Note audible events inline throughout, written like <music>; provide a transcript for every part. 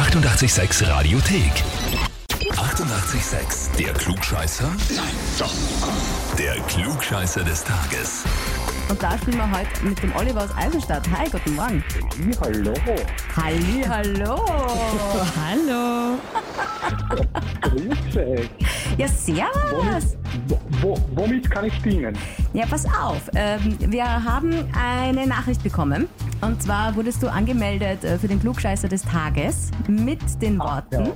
886 Radiothek. 88,6. Der Klugscheißer? Nein, doch. Der Klugscheißer des Tages. Und da spielen wir heute mit dem Oliver aus Eisenstadt. Hi, guten Morgen. Hallo. Halli, hallo. <laughs> hallo. <laughs> Ja, servus. Wo, wo, womit kann ich dienen? Ja, pass auf. Ähm, wir haben eine Nachricht bekommen. Und zwar wurdest du angemeldet äh, für den Klugscheißer des Tages mit den Worten.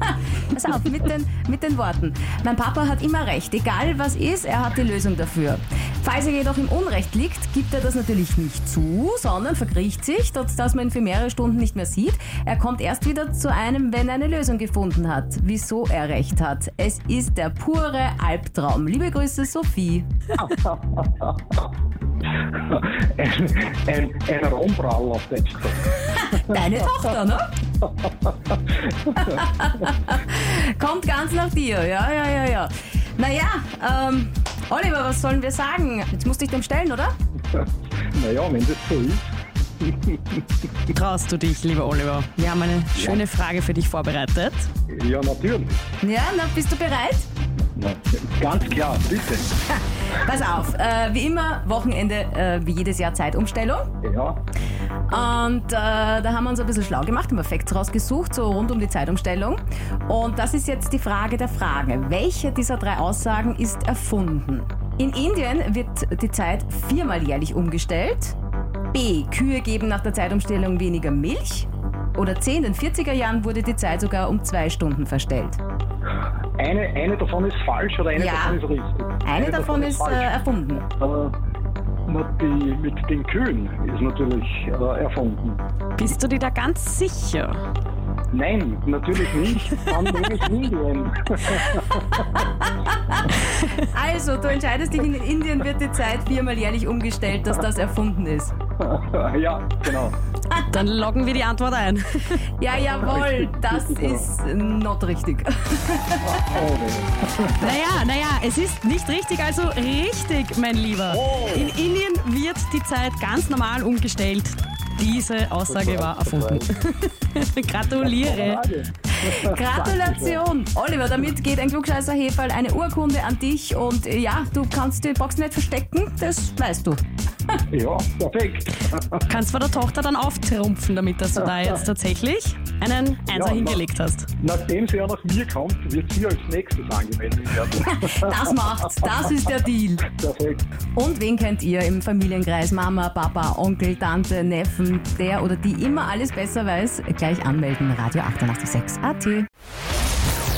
<laughs> Pass auf, mit den, mit den Worten. Mein Papa hat immer recht, egal was ist, er hat die Lösung dafür. Falls er jedoch im Unrecht liegt, gibt er das natürlich nicht zu, sondern verkriecht sich, dass man ihn für mehrere Stunden nicht mehr sieht. Er kommt erst wieder zu einem, wenn er eine Lösung gefunden hat, wieso er recht hat. Es ist der pure Albtraum. Liebe Grüße, Sophie. <laughs> Ein, ein, ein Rombrau auf Deutsch gesagt. Deine Tochter, ne? <laughs> Kommt ganz nach dir, ja, ja, ja, ja. Naja, ähm, Oliver, was sollen wir sagen? Jetzt musst du dich dem stellen, oder? <laughs> Naja, wenn das so ist. <laughs> Traust du dich, lieber Oliver? Wir haben eine schöne Frage für dich vorbereitet. Ja, natürlich. Ja, na, bist du bereit? Na, ganz klar, bitte. Pass auf, äh, wie immer, Wochenende, äh, wie jedes Jahr Zeitumstellung. Ja, Und äh, da haben wir uns ein bisschen schlau gemacht, haben wir Facts rausgesucht, so rund um die Zeitumstellung. Und das ist jetzt die Frage der Frage. Welche dieser drei Aussagen ist erfunden? In Indien wird die Zeit viermal jährlich umgestellt. B. Kühe geben nach der Zeitumstellung weniger Milch. Oder C. In den 40er Jahren wurde die Zeit sogar um zwei Stunden verstellt. Eine, eine davon ist falsch oder eine Ja. davon ist richtig. Eine davon ist äh, falsch. erfunden. Na, die mit den Kühen ist natürlich äh, erfunden. Bist du dir da ganz sicher? Nein, natürlich nicht. Dann nehme ich Indien. <laughs> Also, du entscheidest dich, in Indien wird die Zeit viermal jährlich umgestellt, dass das erfunden ist. <laughs> ja, genau. Dann loggen wir die Antwort ein. Ja, jawohl, das ist not richtig. Oh, nee. <laughs> Naja, naja, es ist nicht richtig, also richtig, mein Lieber. In Indien wird die Zeit ganz normal umgestellt. Diese Aussage war erfunden. <laughs> Gratuliere. <laughs> Gratulation! Oliver, damit geht ein klugscheißer Heferl eine Urkunde an dich und äh, ja, du kannst die Box nicht verstecken, das weißt du. Ja, perfekt. Kannst vor der Tochter dann auftrumpfen, damit dass du da jetzt tatsächlich einen Einser Ja, hingelegt hast. Nachdem sie ja nach mir kommt, wird sie als nächstes angemeldet werden. <laughs> Das macht's, das ist der Deal. Perfekt. Und wen kennt ihr im Familienkreis? Mama, Papa, Onkel, Tante, Neffen, der oder die immer alles besser weiß? Gleich anmelden, Radio 886 AT.